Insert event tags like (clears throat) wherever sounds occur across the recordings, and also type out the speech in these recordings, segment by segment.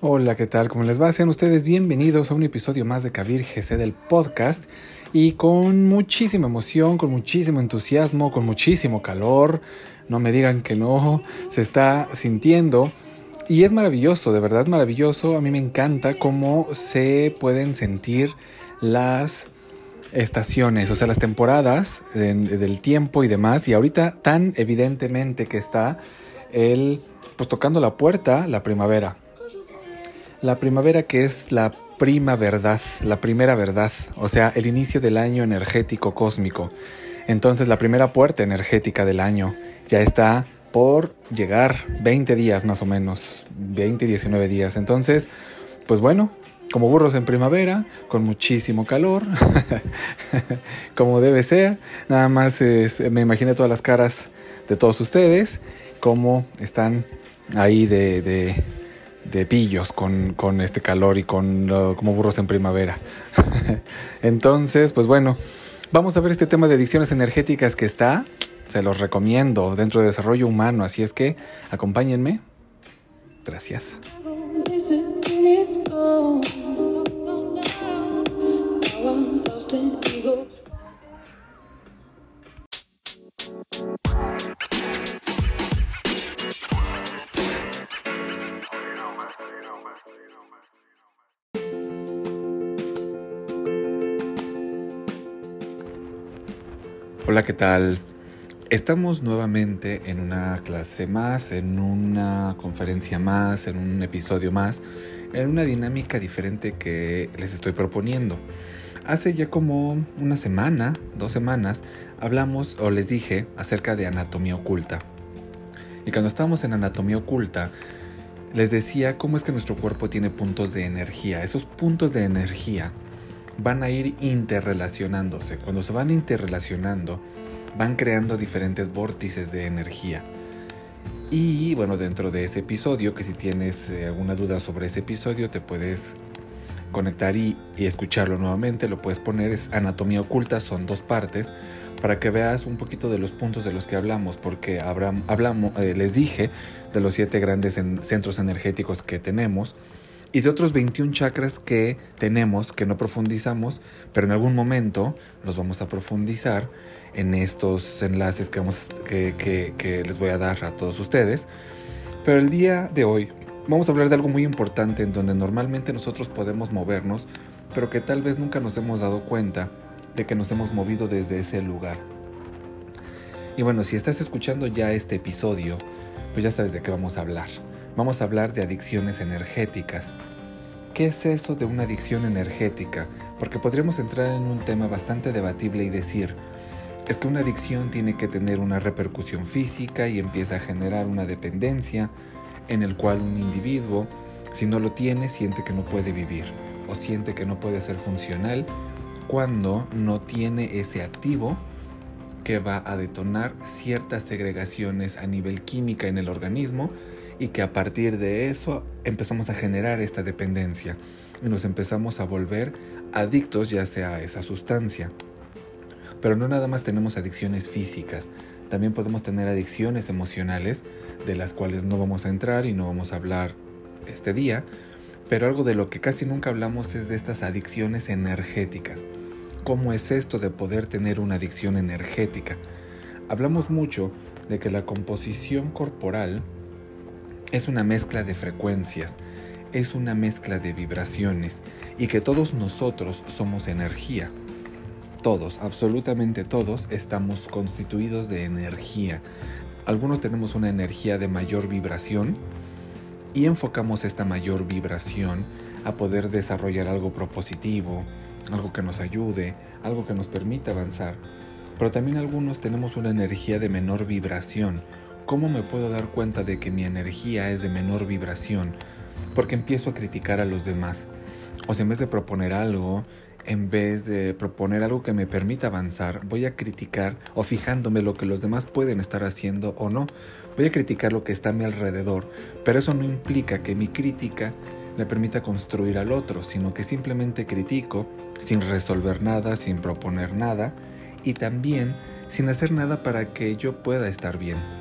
Hola, ¿qué tal? ¿Cómo les va? Sean ustedes bienvenidos a un episodio más de Kabir GC del podcast y con muchísima emoción, con muchísimo entusiasmo, con muchísimo calor. No me digan que no, se está sintiendo. Y es maravilloso, de verdad es maravilloso. A mí me encanta cómo se pueden sentir las estaciones, o sea, las temporadas de- del tiempo y demás. Y ahorita tan evidentemente que está el, pues tocando la puerta, la primavera. La primavera que es la prima verdad, la primera verdad, o sea, el inicio del año energético cósmico. Entonces la primera puerta energética del año ya está por llegar 20 días más o menos, 20, 19 días. Entonces, pues bueno, como burros en primavera, con muchísimo calor, (laughs) como debe ser. Nada más me imaginé todas las caras de todos ustedes, cómo están ahí de, pillos con, este calor y con como burros en primavera. (laughs) Entonces, pues bueno, vamos a ver este tema de adicciones energéticas que está, se los recomiendo dentro de desarrollo humano, así es que acompáñenme. Gracias. Hola, ¿qué tal? Estamos nuevamente en una clase más, en una conferencia más, en un episodio más, en una dinámica diferente que les estoy proponiendo. Hace ya como una semana, dos semanas, hablamos o les dije acerca de anatomía oculta. Y cuando estábamos en anatomía oculta, les decía cómo es que nuestro cuerpo tiene puntos de energía. Esos puntos de energía van a ir interrelacionándose. Cuando se van interrelacionando, van creando diferentes vórtices de energía. Y bueno, dentro de ese episodio, que si tienes eh, alguna duda sobre ese episodio, te puedes conectar y, y escucharlo nuevamente. Lo puedes poner, es Anatomía Oculta, son dos partes, para que veas un poquito de los puntos de los que hablamos, porque hablamos, eh, les dije de los siete grandes en- centros energéticos que tenemos y de otros 21 chakras que tenemos, que no profundizamos, pero en algún momento los vamos a profundizar en estos enlaces que, vamos, que, que- que les voy a dar a todos ustedes. Pero el día de hoy vamos a hablar de algo muy importante en donde normalmente nosotros podemos movernos, pero que tal vez nunca nos hemos dado cuenta de que nos hemos movido desde ese lugar. Y bueno, si estás escuchando ya este episodio, pues ya sabes de qué vamos a hablar. Vamos a hablar de adicciones energéticas. ¿Qué es eso de una adicción energética? Porque podríamos entrar en un tema bastante debatible y decir, es que una adicción tiene que tener una repercusión física y empieza a generar una dependencia en el cual un individuo, si no lo tiene, siente que no puede vivir o siente que no puede ser funcional cuando no tiene ese activo que va a detonar ciertas segregaciones a nivel química en el organismo y que a partir de eso empezamos a generar esta dependencia y nos empezamos a volver adictos ya sea a esa sustancia. Pero no nada más tenemos adicciones físicas, también podemos tener adicciones emocionales de las cuales no vamos a entrar y no vamos a hablar este día, pero algo de lo que casi nunca hablamos es de estas adicciones energéticas. ¿Cómo es esto de poder tener una adicción energética? Hablamos mucho de que la composición corporal es una mezcla de frecuencias, es una mezcla de vibraciones y que todos nosotros somos energía. Todos, absolutamente todos, estamos constituidos de energía. Algunos tenemos una energía de mayor vibración y enfocamos esta mayor vibración a poder desarrollar algo propositivo, algo que nos ayude, algo que nos permita avanzar. Pero también algunos tenemos una energía de menor vibración. ¿Cómo me puedo dar cuenta de que mi energía es de menor vibración? Porque empiezo a criticar a los demás. O sea, en vez de proponer algo, en vez de proponer algo que me permita avanzar, voy a criticar o fijándome lo que los demás pueden estar haciendo o no. Voy a criticar lo que está a mi alrededor, pero eso no implica que mi crítica le permita construir al otro, sino que simplemente critico sin resolver nada, sin proponer nada y también sin hacer nada para que yo pueda estar bien.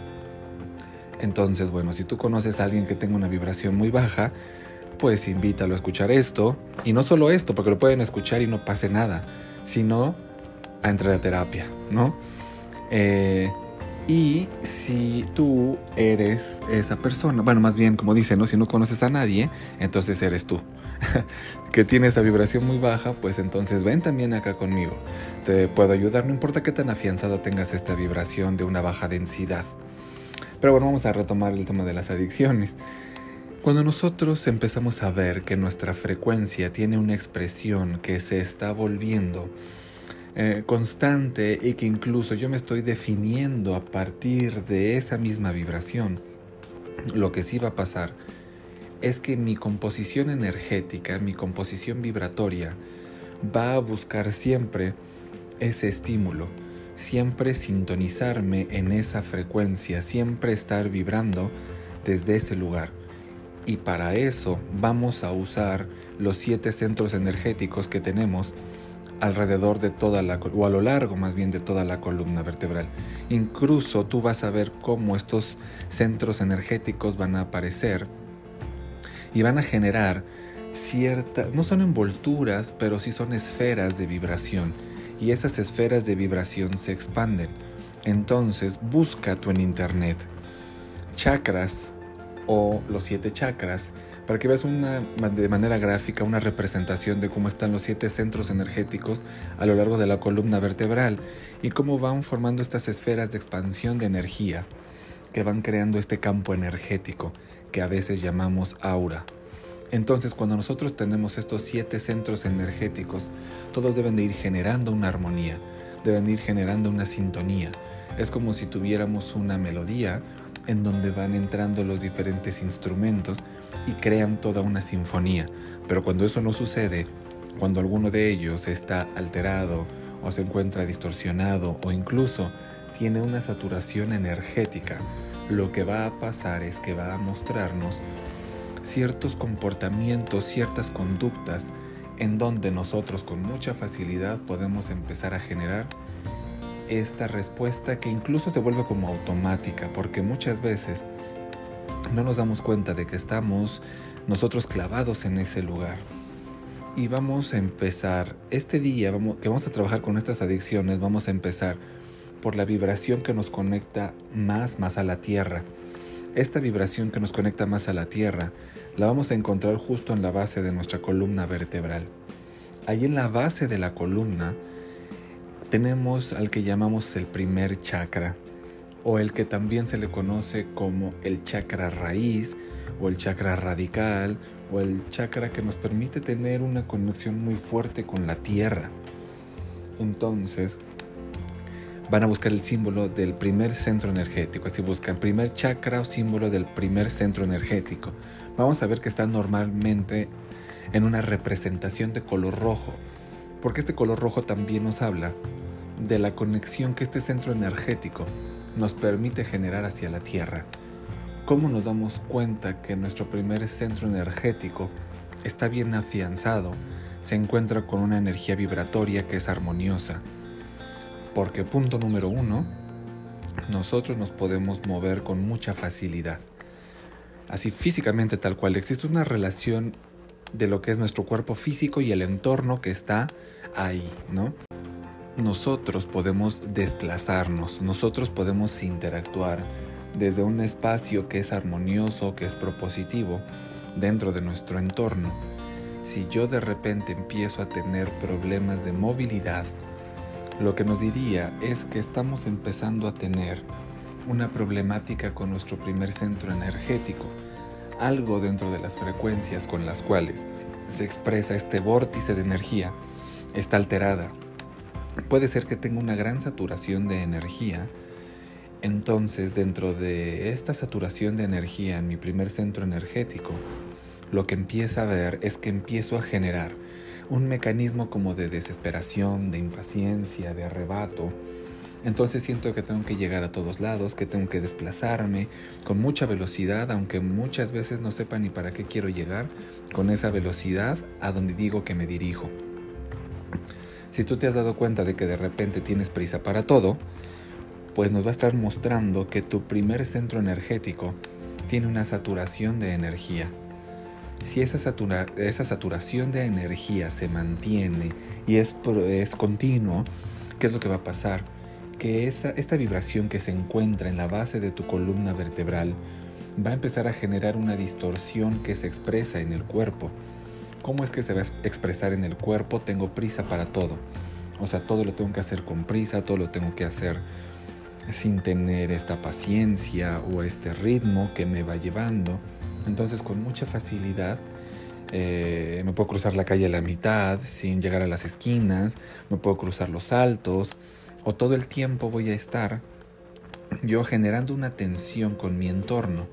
Entonces, bueno, si tú conoces a alguien que tenga una vibración muy baja, pues invítalo a escuchar esto. Y no solo esto, porque lo pueden escuchar y no pase nada, sino a entrar a terapia, ¿no? Eh, y si tú eres esa persona, bueno, más bien como dice, ¿no? Si no conoces a nadie, entonces eres tú. (laughs) que tiene esa vibración muy baja, pues entonces ven también acá conmigo. Te puedo ayudar, no importa qué tan afianzada tengas esta vibración de una baja densidad. Pero bueno, vamos a retomar el tema de las adicciones. Cuando nosotros empezamos a ver que nuestra frecuencia tiene una expresión que se está volviendo eh, constante y que incluso yo me estoy definiendo a partir de esa misma vibración, lo que sí va a pasar es que mi composición energética, mi composición vibratoria, va a buscar siempre ese estímulo, siempre sintonizarme en esa frecuencia, siempre estar vibrando desde ese lugar. Y para eso vamos a usar los siete centros energéticos que tenemos alrededor de toda la o a lo largo más bien de toda la columna vertebral. Incluso tú vas a ver cómo estos centros energéticos van a aparecer y van a generar ciertas, no son envolturas, pero sí son esferas de vibración y esas esferas de vibración se expanden. Entonces busca tú en internet chakras o los siete chakras para que veas una, de manera gráfica una representación de cómo están los siete centros energéticos a lo largo de la columna vertebral y cómo van formando estas esferas de expansión de energía que van creando este campo energético que a veces llamamos aura. Entonces, cuando nosotros tenemos estos siete centros energéticos, todos deben de ir generando una armonía, deben ir generando una sintonía. Es como si tuviéramos una melodía en donde van entrando los diferentes instrumentos y crean toda una sinfonía. Pero cuando eso no sucede, cuando alguno de ellos está alterado o se encuentra distorsionado o incluso tiene una saturación energética, lo que va a pasar es que va a mostrarnos ciertos comportamientos, ciertas conductas en donde nosotros con mucha facilidad podemos empezar a generar esta respuesta que incluso se vuelve como automática, porque muchas veces no nos damos cuenta de que estamos nosotros clavados en ese lugar. Y vamos a empezar, este día que vamos a trabajar con estas adicciones, vamos a empezar por la vibración que nos conecta más, más a la tierra. Esta vibración que nos conecta más a la tierra la vamos a encontrar justo en la base de nuestra columna vertebral. Ahí en la base de la columna tenemos al que llamamos el primer chakra o el que también se le conoce como el chakra raíz o el chakra radical o el chakra que nos permite tener una conexión muy fuerte con la tierra. Entonces, van a buscar el símbolo del primer centro energético, así buscan primer chakra o símbolo del primer centro energético. Vamos a ver que está normalmente en una representación de color rojo, porque este color rojo también nos habla de la conexión que este centro energético nos permite generar hacia la Tierra. ¿Cómo nos damos cuenta que nuestro primer centro energético está bien afianzado, se encuentra con una energía vibratoria que es armoniosa? Porque punto número uno, nosotros nos podemos mover con mucha facilidad. Así físicamente tal cual, existe una relación de lo que es nuestro cuerpo físico y el entorno que está ahí, ¿no? Nosotros podemos desplazarnos, nosotros podemos interactuar desde un espacio que es armonioso, que es propositivo, dentro de nuestro entorno. Si yo de repente empiezo a tener problemas de movilidad, lo que nos diría es que estamos empezando a tener una problemática con nuestro primer centro energético, algo dentro de las frecuencias con las cuales se expresa este vórtice de energía está alterada. Puede ser que tenga una gran saturación de energía, entonces dentro de esta saturación de energía en mi primer centro energético, lo que empieza a ver es que empiezo a generar un mecanismo como de desesperación, de impaciencia, de arrebato, Entonces siento que tengo que llegar a todos lados, que tengo que desplazarme con mucha velocidad, aunque muchas veces no sepa ni para qué quiero llegar, con esa velocidad a donde digo que me dirijo. Si tú te has dado cuenta de que de repente tienes prisa para todo, pues nos va a estar mostrando que tu primer centro energético tiene una saturación de energía. Si esa, saturación de energía se mantiene y es, es continuo, ¿qué es lo que va a pasar? Que esa, esta vibración que se encuentra en la base de tu columna vertebral va a empezar a generar una distorsión que se expresa en el cuerpo. ¿Cómo es que se va a expresar en el cuerpo? Tengo prisa para todo. O sea, todo lo tengo que hacer con prisa, todo lo tengo que hacer sin tener esta paciencia o este ritmo que me va llevando. Entonces con mucha facilidad eh, me puedo cruzar la calle a la mitad sin llegar a las esquinas, me puedo cruzar los altos o todo el tiempo voy a estar yo generando una tensión con mi entorno.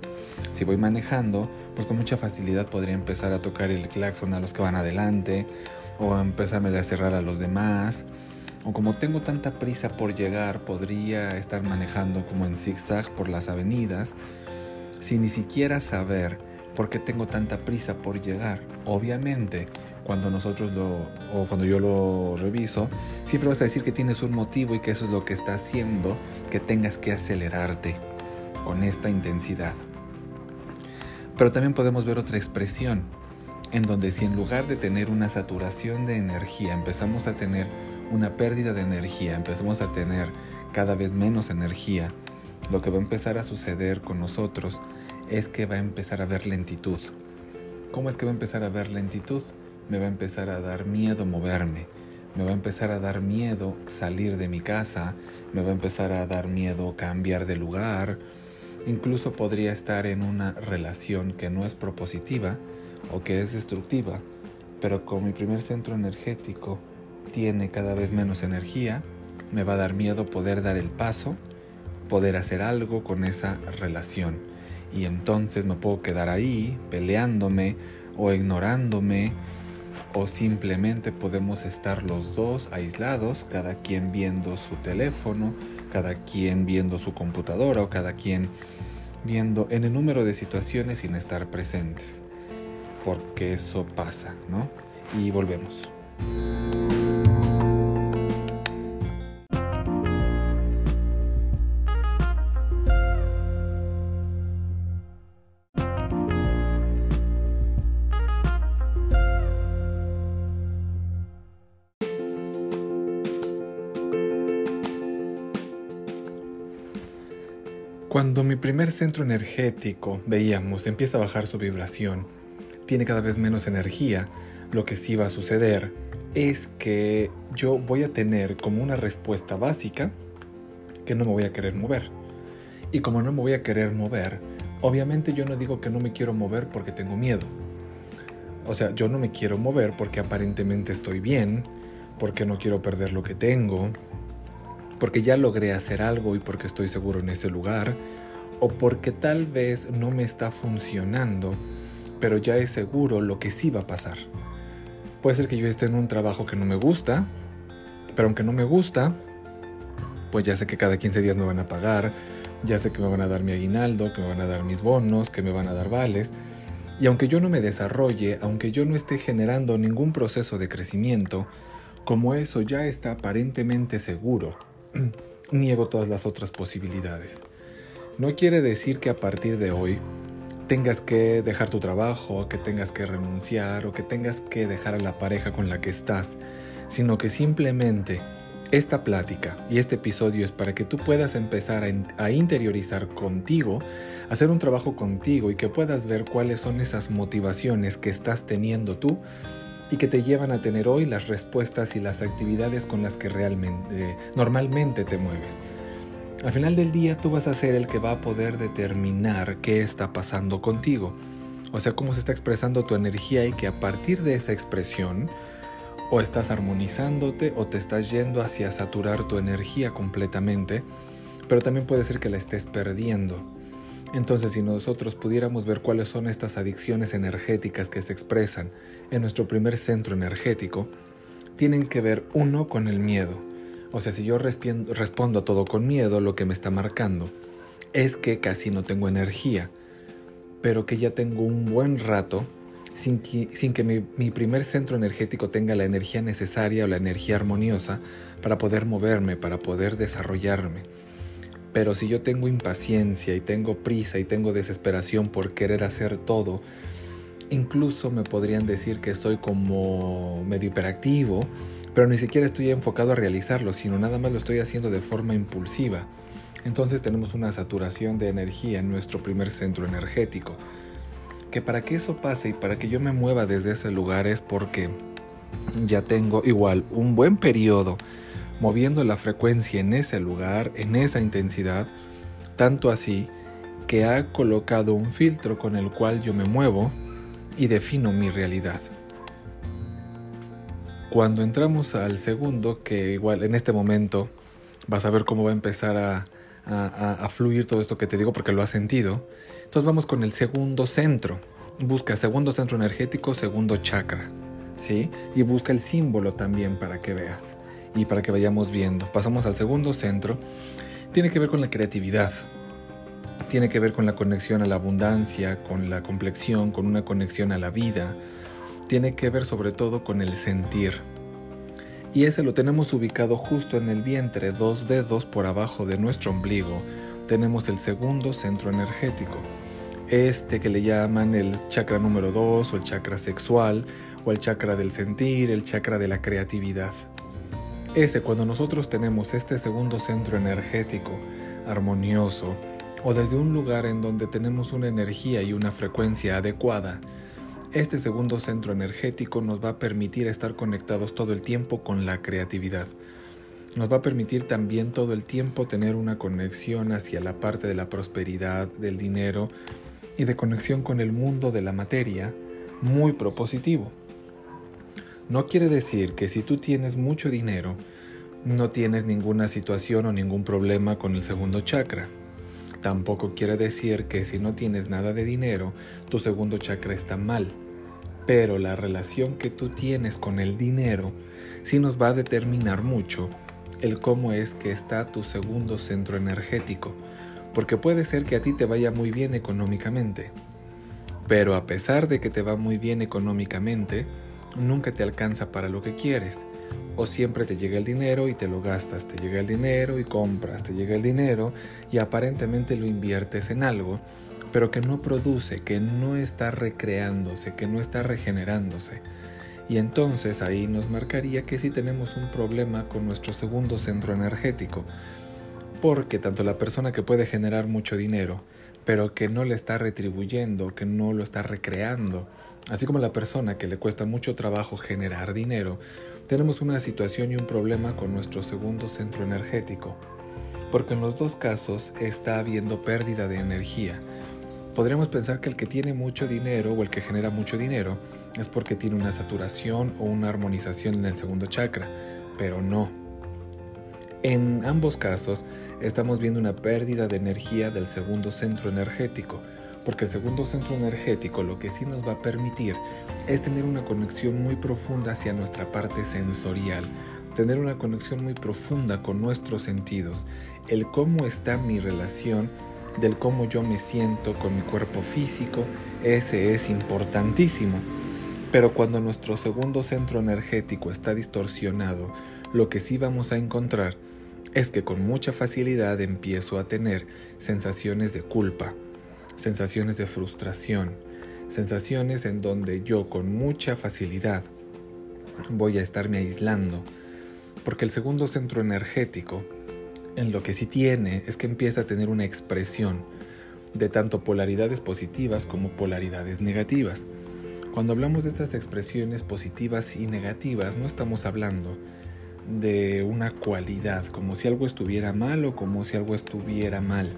Si voy manejando, pues con mucha facilidad podría empezar a tocar el claxon a los que van adelante o empezarme a cerrar a los demás o como tengo tanta prisa por llegar, podría estar manejando como en zigzag por las avenidas sin ni siquiera saber por qué tengo tanta prisa por llegar. Obviamente, cuando nosotros lo o cuando yo lo reviso, siempre vas a decir que tienes un motivo y que eso es lo que está haciendo que tengas que acelerarte con esta intensidad. Pero también podemos ver otra expresión en donde si en lugar de tener una saturación de energía empezamos a tener una pérdida de energía, empezamos a tener cada vez menos energía, lo que va a empezar a suceder con nosotros es que va a empezar a haber lentitud. ¿Cómo es que va a empezar a haber lentitud? Me va a empezar a dar miedo moverme, me va a empezar a dar miedo salir de mi casa, me va a empezar a dar miedo cambiar de lugar, incluso podría estar en una relación que no es propositiva o que es destructiva, pero con mi primer centro energético tiene cada vez menos energía, me va a dar miedo poder dar el paso, poder hacer algo con esa relación. Y entonces me puedo quedar ahí peleándome o ignorándome o simplemente podemos estar los dos aislados, cada quien viendo su teléfono, cada quien viendo su computadora o cada quien viendo en el número de situaciones sin estar presentes. Porque eso pasa, ¿no? Y volvemos. Primer centro energético, veíamos, empieza a bajar su vibración, tiene cada vez menos energía, lo que sí va a suceder es que yo voy a tener como una respuesta básica que no me voy a querer mover. Y como no me voy a querer mover, obviamente yo no digo que no me quiero mover porque tengo miedo. O sea, yo no me quiero mover porque aparentemente estoy bien, porque no quiero perder lo que tengo, porque ya logré hacer algo y porque estoy seguro en ese lugar, o porque tal vez no me está funcionando, pero ya es seguro lo que sí va a pasar. Puede ser que yo esté en un trabajo que no me gusta, pero aunque no me gusta, pues ya sé que cada 15 días me van a pagar, ya sé que me van a dar mi aguinaldo, que me van a dar mis bonos, que me van a dar vales. Y aunque yo no me desarrolle, aunque yo no esté generando ningún proceso de crecimiento, como eso ya está aparentemente seguro, (clears throat) niego todas las otras posibilidades. No quiere decir que a partir de hoy tengas que dejar tu trabajo, que tengas que renunciar o que tengas que dejar a la pareja con la que estás, sino que simplemente esta plática y este episodio es para que tú puedas empezar a, interiorizar contigo, hacer un trabajo contigo y que puedas ver cuáles son esas motivaciones que estás teniendo tú y que te llevan a tener hoy las respuestas y las actividades con las que realmente, normalmente te mueves. Al final del día tú vas a ser el que va a poder determinar qué está pasando contigo. O sea, cómo se está expresando tu energía y que a partir de esa expresión o estás armonizándote o te estás yendo hacia saturar tu energía completamente, pero también puede ser que la estés perdiendo. Entonces, si nosotros pudiéramos ver cuáles son estas adicciones energéticas que se expresan en nuestro primer centro energético, tienen que ver uno con el miedo. O sea, si yo respondo a todo con miedo, lo que me está marcando es que casi no tengo energía, pero que ya tengo un buen rato sin que, mi, mi, primer centro energético tenga la energía necesaria o la energía armoniosa para poder moverme, para poder desarrollarme. Pero si yo tengo impaciencia y tengo prisa y tengo desesperación por querer hacer todo, incluso me podrían decir que estoy como medio hiperactivo, pero ni siquiera estoy enfocado a realizarlo, sino nada más lo estoy haciendo de forma impulsiva. Entonces tenemos una saturación de energía en nuestro primer centro energético. Que para que eso pase y para que yo me mueva desde ese lugar es porque ya tengo igual un buen periodo moviendo la frecuencia en ese lugar, en esa intensidad, tanto así que ha colocado un filtro con el cual yo me muevo y defino mi realidad. Cuando entramos al segundo, que igual en este momento vas a ver cómo va a empezar a, fluir todo esto que te digo porque lo has sentido, entonces vamos con el segundo centro. Busca segundo centro energético, segundo chakra, ¿sí? Y busca el símbolo también para que veas y para que vayamos viendo. Pasamos al segundo centro. Tiene que ver con la creatividad. Tiene que ver con la conexión a la abundancia, con la complexión, con una conexión a la vida, tiene que ver sobre todo con el sentir. Y ese lo tenemos ubicado justo en el vientre, dos dedos por abajo de nuestro ombligo. Tenemos el segundo centro energético. Este que le llaman el chakra número 2 o el chakra sexual o el chakra del sentir, el chakra de la creatividad. Ese cuando nosotros tenemos este segundo centro energético armonioso o desde un lugar en donde tenemos una energía y una frecuencia adecuada, este segundo centro energético nos va a permitir estar conectados todo el tiempo con la creatividad. Nos va a permitir también todo el tiempo tener una conexión hacia la parte de la prosperidad, del dinero y de conexión con el mundo de la materia muy propositivo. No quiere decir que si tú tienes mucho dinero, no tienes ninguna situación o ningún problema con el segundo chakra. Tampoco quiere decir que si no tienes nada de dinero, tu segundo chakra está mal pero la relación que tú tienes con el dinero sí nos va a determinar mucho el cómo es que está tu segundo centro energético, porque puede ser que a ti te vaya muy bien económicamente, pero a pesar de que te va muy bien económicamente, nunca te alcanza para lo que quieres, o siempre te llega el dinero y te lo gastas, te llega el dinero y compras, te llega el dinero y aparentemente lo inviertes en algo, pero que no produce, que no está recreándose, que no está regenerándose. Y entonces ahí nos marcaría que sí tenemos un problema con nuestro segundo centro energético, porque tanto la persona que puede generar mucho dinero, pero que no le está retribuyendo, que no lo está recreando, así como la persona que le cuesta mucho trabajo generar dinero, tenemos una situación y un problema con nuestro segundo centro energético, porque en los dos casos está habiendo pérdida de energía, podríamos pensar que el que tiene mucho dinero o el que genera mucho dinero es porque tiene una saturación o una armonización en el segundo chakra, pero no. En ambos casos estamos viendo una pérdida de energía del segundo centro energético, porque el segundo centro energético lo que sí nos va a permitir es tener una conexión muy profunda hacia nuestra parte sensorial, tener una conexión muy profunda con nuestros sentidos, el cómo está mi relación del cómo yo me siento con mi cuerpo físico, ese es importantísimo. Pero cuando nuestro segundo centro energético está distorsionado, lo que sí vamos a encontrar es que con mucha facilidad empiezo a tener sensaciones de culpa, sensaciones de frustración, sensaciones en donde yo con mucha facilidad voy a estarme aislando, porque el segundo centro energético en lo que sí tiene es que empieza a tener una expresión de tanto polaridades positivas como polaridades negativas. Cuando hablamos de estas expresiones positivas y negativas, no estamos hablando de una cualidad, como si algo estuviera mal o como si algo estuviera mal,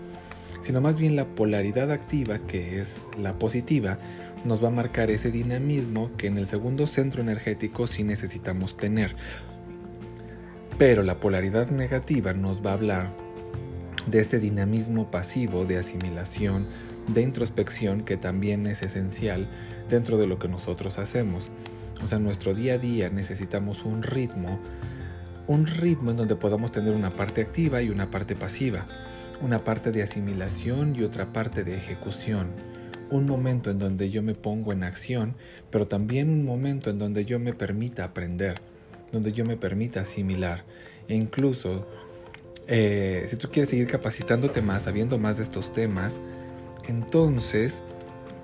sino más bien la polaridad activa, que es la positiva, nos va a marcar ese dinamismo que en el segundo centro energético sí necesitamos tener. Pero la polaridad negativa nos va a hablar de este dinamismo pasivo de asimilación, de introspección que también es esencial dentro de lo que nosotros hacemos. O sea, en nuestro día a día necesitamos un ritmo un ritmo en donde podamos tener una parte activa y una parte pasiva, una parte de asimilación y otra parte de ejecución, un momento en donde yo me pongo en acción, pero también un momento en donde yo me permita aprender, donde yo me permita asimilar e incluso eh, si tú quieres seguir capacitándote más, sabiendo más de estos temas, entonces,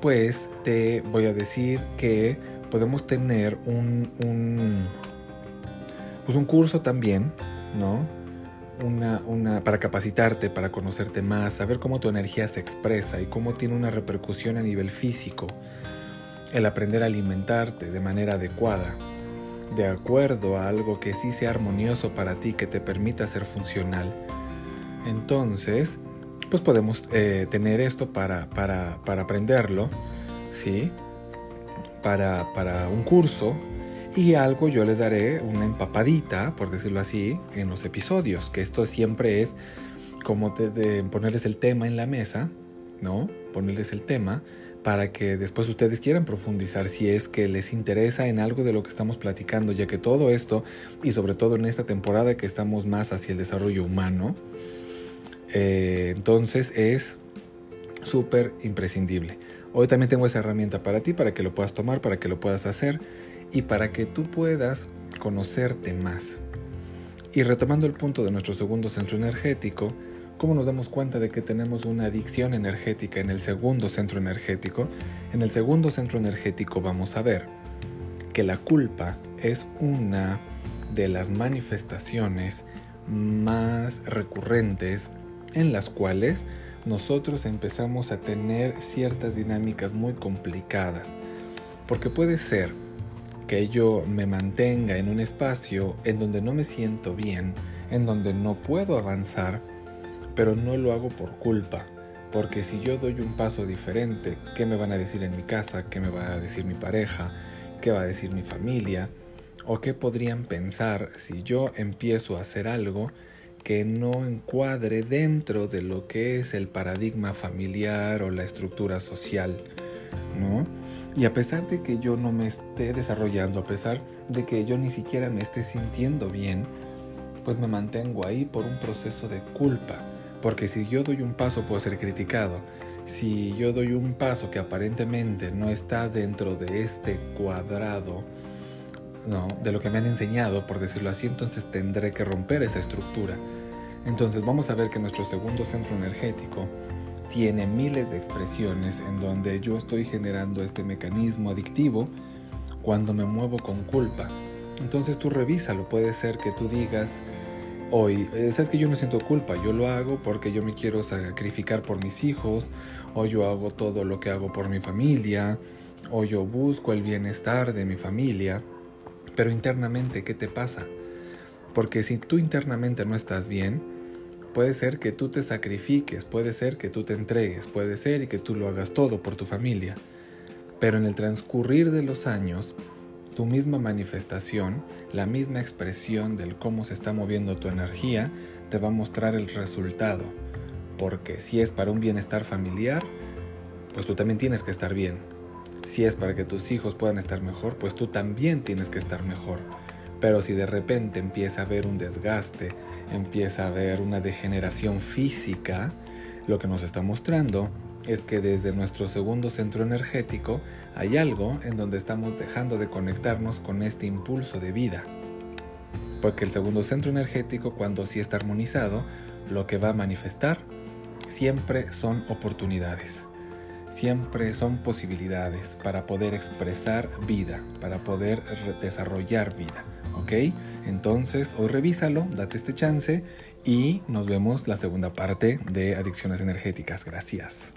pues te voy a decir que podemos tener un, un pues un curso también, ¿no? Una, una, para capacitarte, para conocerte más, saber cómo tu energía se expresa y cómo tiene una repercusión a nivel físico. El aprender a alimentarte de manera adecuada, de acuerdo a algo que sí sea armonioso para ti, que te permita ser funcional. Entonces, pues podemos eh, tener esto para, para, para aprenderlo, ¿sí? Para, para un curso y algo yo les daré una empapadita, por decirlo así, en los episodios, que esto siempre es como de, ponerles el tema en la mesa, ¿no? Ponerles el tema para que después ustedes quieran profundizar si es que les interesa en algo de lo que estamos platicando, ya que todo esto, y sobre todo en esta temporada que estamos más hacia el desarrollo humano, eh, entonces es súper imprescindible. Hoy también tengo esa herramienta para ti, para que lo puedas tomar, para que lo puedas hacer y para que tú puedas conocerte más. Y retomando el punto de nuestro segundo centro energético, ¿cómo nos damos cuenta de que tenemos una adicción energética en el segundo centro energético? En el segundo centro energético vamos a ver que la culpa es una de las manifestaciones más recurrentes en las cuales nosotros empezamos a tener ciertas dinámicas muy complicadas. Porque puede ser que yo me mantenga en un espacio en donde no me siento bien, en donde no puedo avanzar, pero no lo hago por culpa. Porque si yo doy un paso diferente, ¿qué me van a decir en mi casa? ¿Qué me va a decir mi pareja? ¿Qué va a decir mi familia? ¿O qué podrían pensar si yo empiezo a hacer algo que no encuadre dentro de lo que es el paradigma familiar o la estructura social? ¿No? Y a pesar de que yo no me esté desarrollando, a pesar de que yo ni siquiera me esté sintiendo bien, pues me mantengo ahí por un proceso de culpa. Porque si yo doy un paso puedo ser criticado. Si yo doy un paso que aparentemente no está dentro de este cuadrado, ¿no? de lo que me han enseñado, por decirlo así, entonces tendré que romper esa estructura. Entonces vamos a ver que nuestro segundo centro energético tiene miles de expresiones en donde yo estoy generando este mecanismo adictivo cuando me muevo con culpa. Entonces tú revísalo, puede ser que tú digas hoy, eh, sabes que yo no siento culpa, yo lo hago porque yo me quiero sacrificar por mis hijos, o yo hago todo lo que hago por mi familia, o yo busco el bienestar de mi familia, pero internamente, ¿qué te pasa? Porque si tú internamente no estás bien, Puede ser que tú te sacrifiques, puede ser que tú te entregues, puede ser que tú lo hagas todo por tu familia. Pero en el transcurrir de los años, tu misma manifestación, la misma expresión del cómo se está moviendo tu energía, te va a mostrar el resultado. Porque si es para un bienestar familiar, pues tú también tienes que estar bien. Si es para que tus hijos puedan estar mejor, pues tú también tienes que estar mejor. Pero si de repente empieza a haber un desgaste, empieza a haber una degeneración física, lo que nos está mostrando es que desde nuestro segundo centro energético hay algo en donde estamos dejando de conectarnos con este impulso de vida. Porque el segundo centro energético, cuando sí está armonizado, lo que va a manifestar siempre son oportunidades, siempre son posibilidades para poder expresar vida, para poder desarrollar vida. ¿ok? Entonces, hoy revísalo, date este chance y nos vemos la segunda parte de adicciones energéticas. Gracias.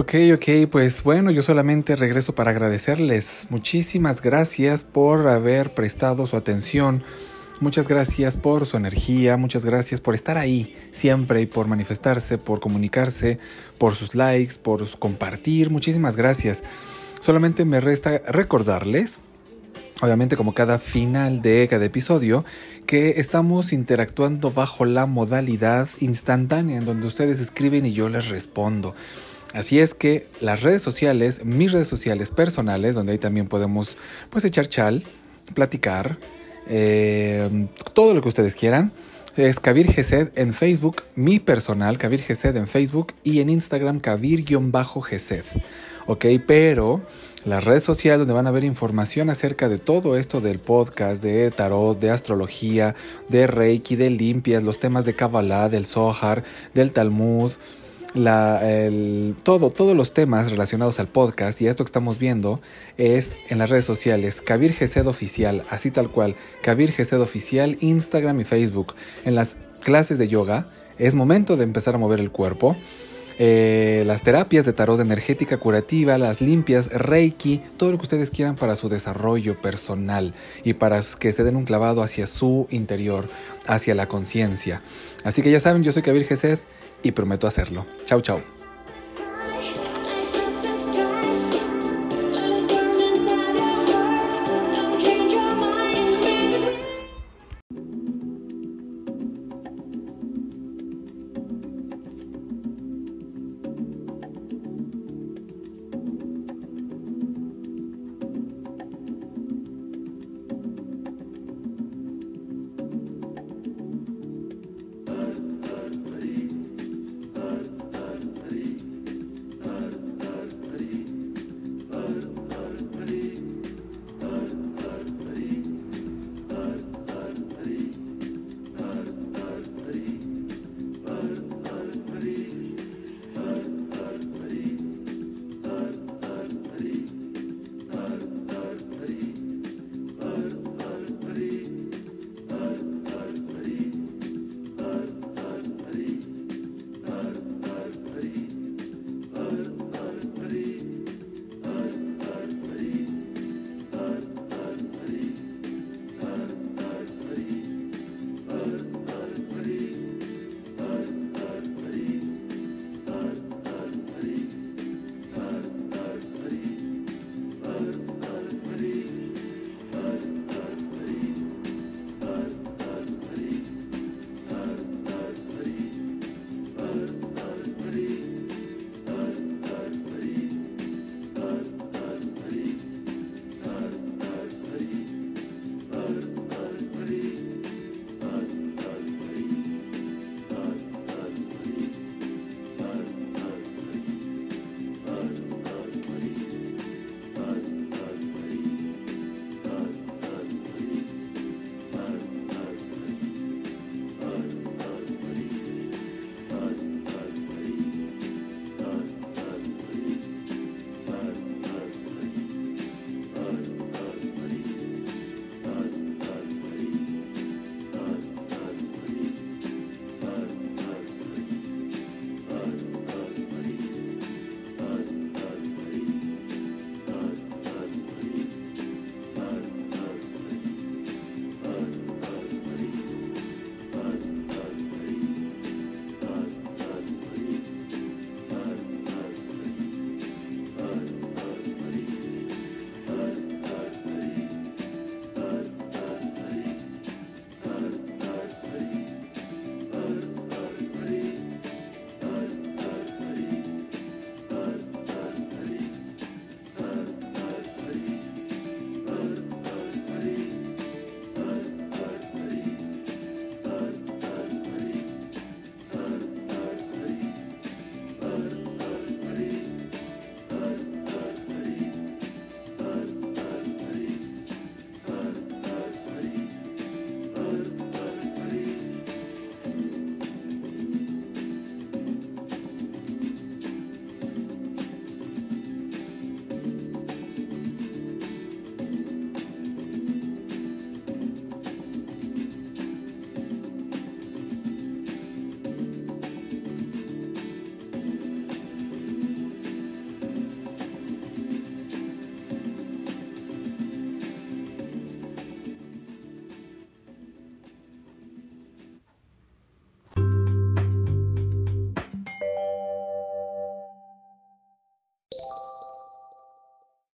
Ok, ok, pues bueno, yo solamente regreso para agradecerles. Muchísimas gracias por haber prestado su atención Muchas gracias por su energía, muchas gracias por estar ahí siempre y por manifestarse, por comunicarse, por sus likes, por compartir. Muchísimas gracias. Solamente me resta recordarles, obviamente como cada final de cada episodio, que estamos interactuando bajo la modalidad instantánea en donde ustedes escriben y yo les respondo. Así es que las redes sociales, mis redes sociales personales, donde ahí también podemos pues echar chal, platicar, eh, todo lo que ustedes quieran. Es Kabir Gesed en Facebook, mi personal, Kabir Gesed en Facebook y en Instagram, Kabir-Gesed. Ok, pero las redes sociales donde van a ver información acerca de todo esto del podcast, de tarot, de astrología, de Reiki, de limpias, los temas de Kabbalah, del Zohar, del Talmud, la, el, todo, todos los temas relacionados al podcast y esto que estamos viendo es en las redes sociales, Kabir Gesed Oficial, así tal cual, Kabir Gesed Oficial, Instagram y Facebook. En las clases de yoga es momento de empezar a mover el cuerpo. Eh, las terapias de tarot energética curativa, las limpias, reiki, todo lo que ustedes quieran para su desarrollo personal y para que se den un clavado hacia su interior, hacia la conciencia. Así que ya saben, yo soy Kabir Gesed y prometo hacerlo. Chau, chau.